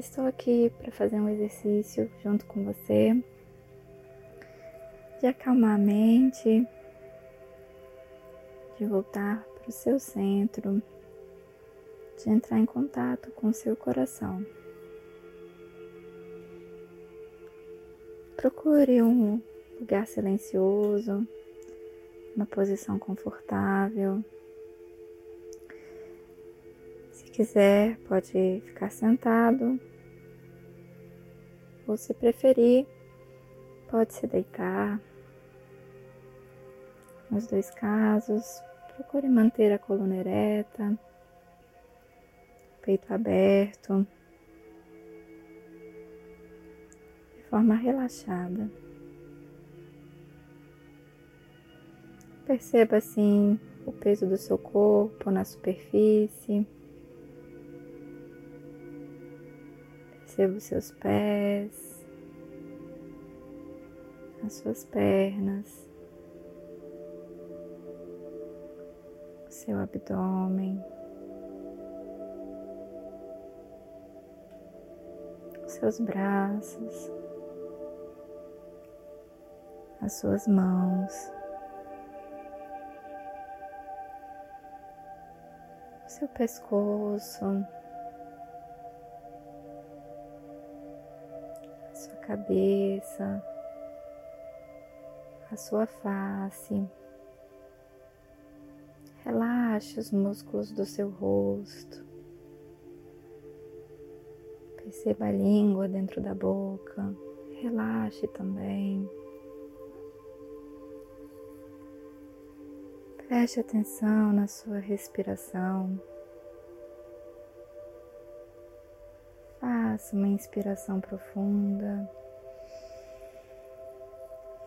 Estou aqui para fazer um exercício junto com você, de acalmar a mente, de voltar para o seu centro, de entrar em contato com o seu coração. Procure um lugar silencioso, uma posição confortável. Se quiser, pode ficar sentado ou se preferir, pode se deitar. Nos dois casos, procure manter a coluna ereta, peito aberto, de forma relaxada. Perceba assim o peso do seu corpo na superfície. Perceba os seus pés, as suas pernas, o seu abdômen, os seus braços, as suas mãos. Seu pescoço, cabeça, a sua face. Relaxe os músculos do seu rosto. Perceba a língua dentro da boca. Relaxe também. Preste atenção na sua respiração. Faça uma inspiração profunda.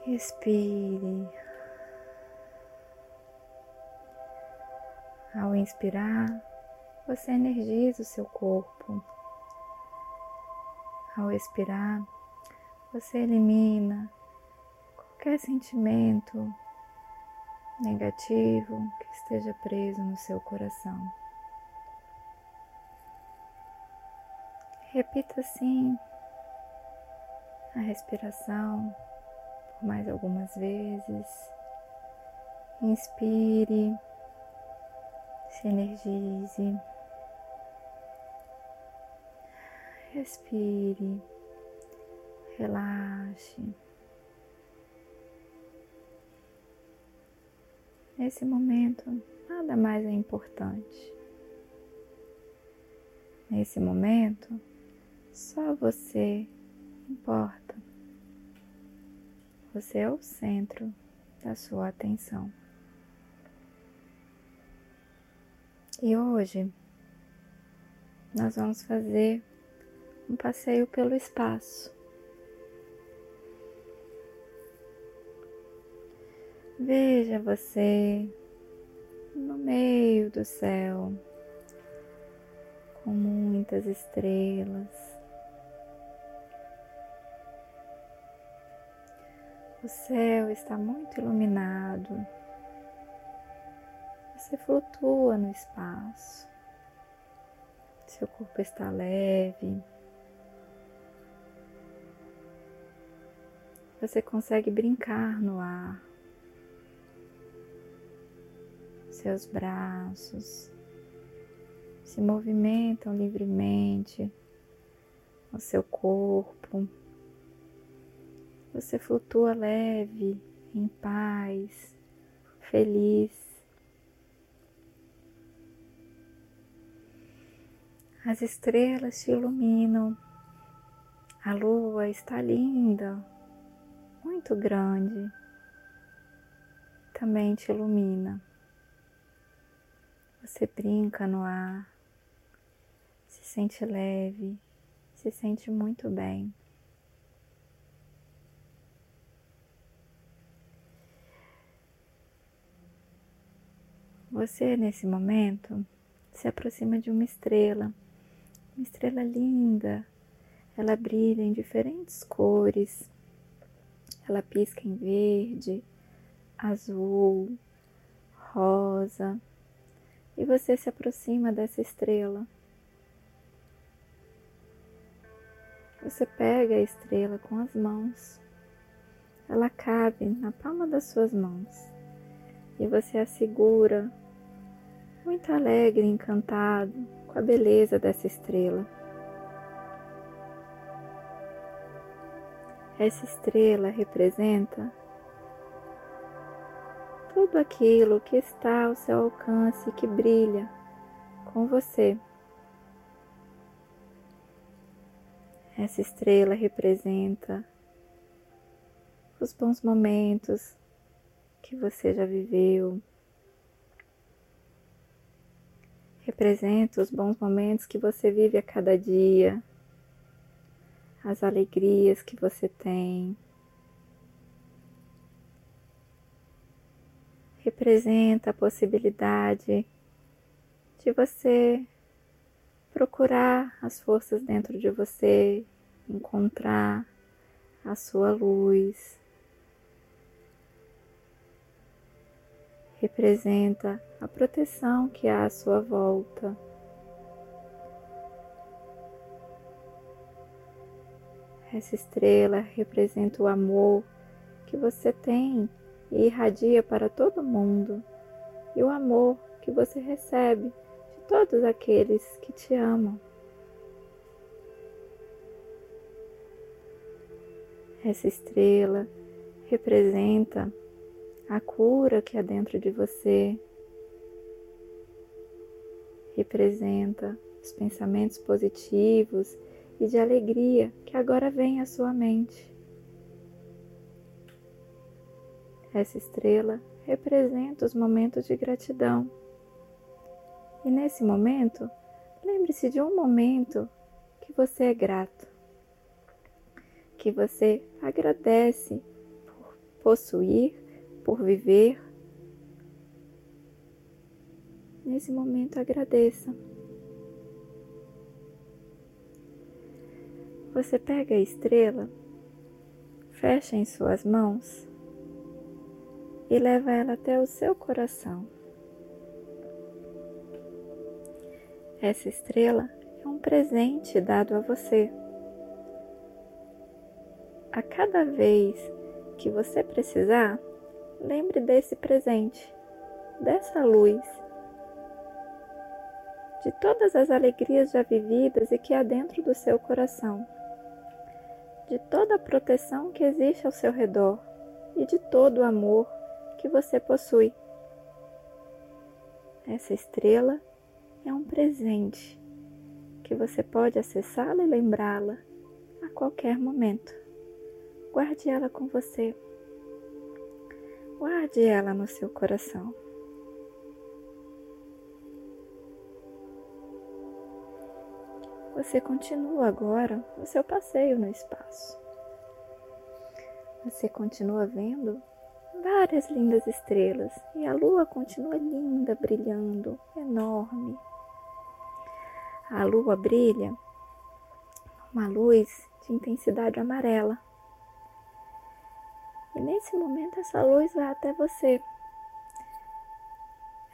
Respire. Ao inspirar, você energiza o seu corpo. Ao expirar, você elimina qualquer sentimento negativo que esteja preso no seu coração. Repita assim a respiração mais algumas vezes. Inspire, se energize. Respire, relaxe. Nesse momento, nada mais é importante. Nesse momento, só você importa. Você é o centro da sua atenção. E hoje nós vamos fazer um passeio pelo espaço. Veja você no meio do céu, com muitas estrelas. O céu está muito iluminado. Você flutua no espaço. Seu corpo está leve. Você consegue brincar no ar. Seus braços se movimentam livremente no seu corpo. Você flutua leve, em paz, feliz. As estrelas te iluminam. A lua está linda, muito grande, magicamente ilumina. Você brinca no ar, se sente leve, se sente muito bem. Você, nesse momento, se aproxima de uma estrela, uma estrela linda. Ela brilha em diferentes cores. Ela pisca em verde, azul, rosa. E você se aproxima dessa estrela. Você pega a estrela com as mãos. Ela cabe na palma das suas mãos. E você a segura muito alegre e encantado com a beleza dessa estrela. Essa estrela representa tudo aquilo que está ao seu alcance que brilha com você. Essa estrela representa os bons momentos que você já viveu, representa os bons momentos que você vive a cada dia, as alegrias que você tem. Representa a possibilidade de você procurar as forças dentro de você, encontrar a sua luz. representa a proteção que há à sua volta. Essa estrela representa o amor que você tem e irradia para todo mundo, e o amor que você recebe de todos aqueles que te amam. Essa estrela representa a cura que há dentro de você representa os pensamentos positivos e de alegria que agora vem à sua mente. Essa estrela representa os momentos de gratidão. E nesse momento, lembre-se de um momento que você é grato, que você agradece por possuir por viver. Nesse momento, agradeça. Você pega a estrela, fecha em suas mãos e leva ela até o seu coração. Essa estrela é um presente dado a você. A cada vez que você precisar, lembre desse presente, dessa luz, de todas as alegrias já vividas e que há dentro do seu coração, de toda a proteção que existe ao seu redor e de todo o amor que você possui. Essa estrela é um presente que você pode acessá-la e lembrá-la a qualquer momento. Guarde ela com você. Guarde ela no seu coração. Você continua agora o seu passeio no espaço. Você continua vendo várias lindas estrelas e a lua continua linda, brilhando, enorme. A lua brilha uma luz de intensidade amarela. E nesse momento essa luz vai até você.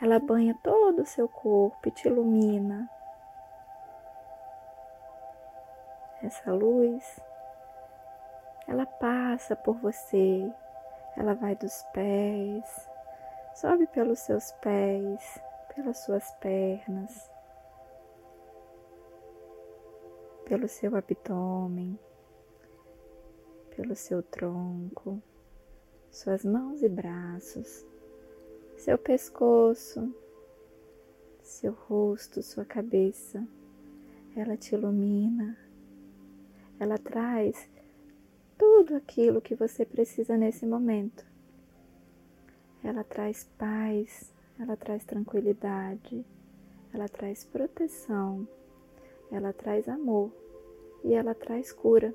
Ela banha todo o seu corpo e te ilumina. Essa luz, ela passa por você, ela vai dos pés, sobe pelos seus pés, pelas suas pernas, pelo seu abdômen, pelo seu tronco suas mãos e braços, seu pescoço, seu rosto, sua cabeça. Ela te ilumina, ela traz tudo aquilo que você precisa nesse momento. ela traz paz, ela traz tranquilidade, ela traz proteção, ela traz amor e ela traz cura.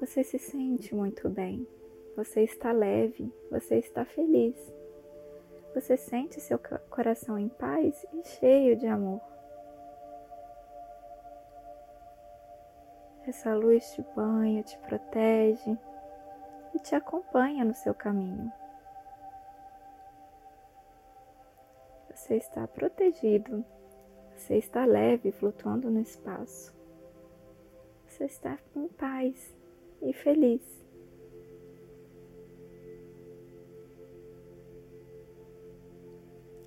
Você se sente muito bem, você está leve, você está feliz. Você sente seu coração em paz e cheio de amor. Essa luz te banha, te protege e te acompanha no seu caminho. Você está protegido, você está leve, flutuando no espaço. Você está em paz e feliz.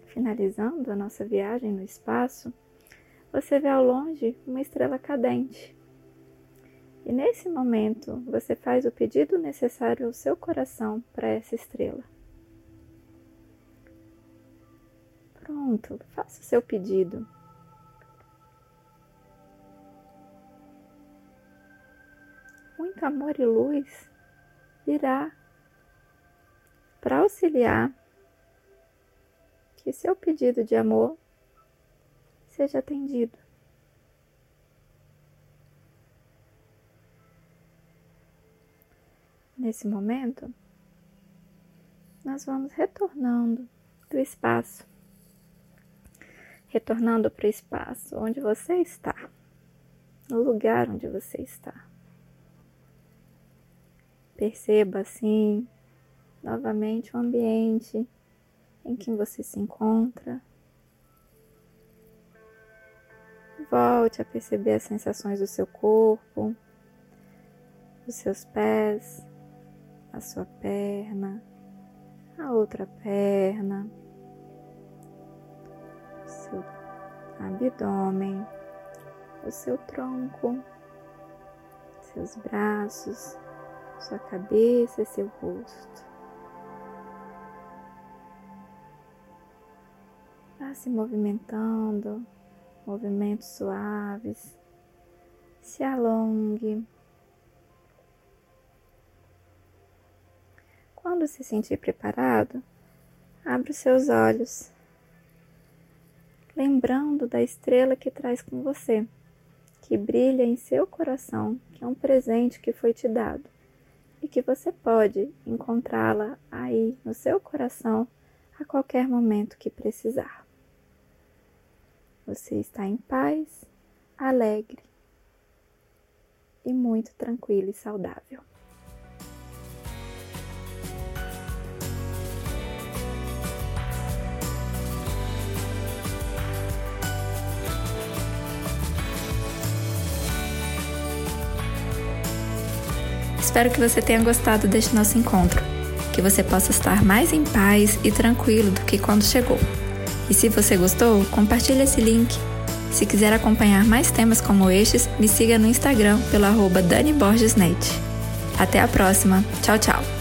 Finalizando a nossa viagem no espaço, você vê ao longe uma estrela cadente. E nesse momento, você faz o pedido necessário ao seu coração para essa estrela. Pronto, faça o seu pedido. Muito amor e luz virá para auxiliar que seu pedido de amor seja atendido. Nesse momento, nós vamos retornando do espaço, retornando para o espaço onde você está, no lugar onde você está. Perceba assim novamente o ambiente em que você se encontra. Volte a perceber as sensações do seu corpo, dos seus pés, a sua perna, a outra perna, o seu abdômen, o seu tronco, seus braços, sua cabeça e seu rosto. Vá se movimentando, movimentos suaves, se alongue. Quando se sentir preparado, abra os seus olhos, lembrando da estrela que traz com você, que brilha em seu coração, que é um presente que foi te dado e que você pode encontrá-la aí no seu coração a qualquer momento que precisar. Você está em paz, alegre e muito tranquilo e saudável. Espero que você tenha gostado deste nosso encontro, que você possa estar mais em paz e tranquilo do que quando chegou. E se você gostou, compartilhe esse link. Se quiser acompanhar mais temas como estes, me siga no Instagram pelo arroba Dani Borges Net. Até a próxima. Tchau, tchau.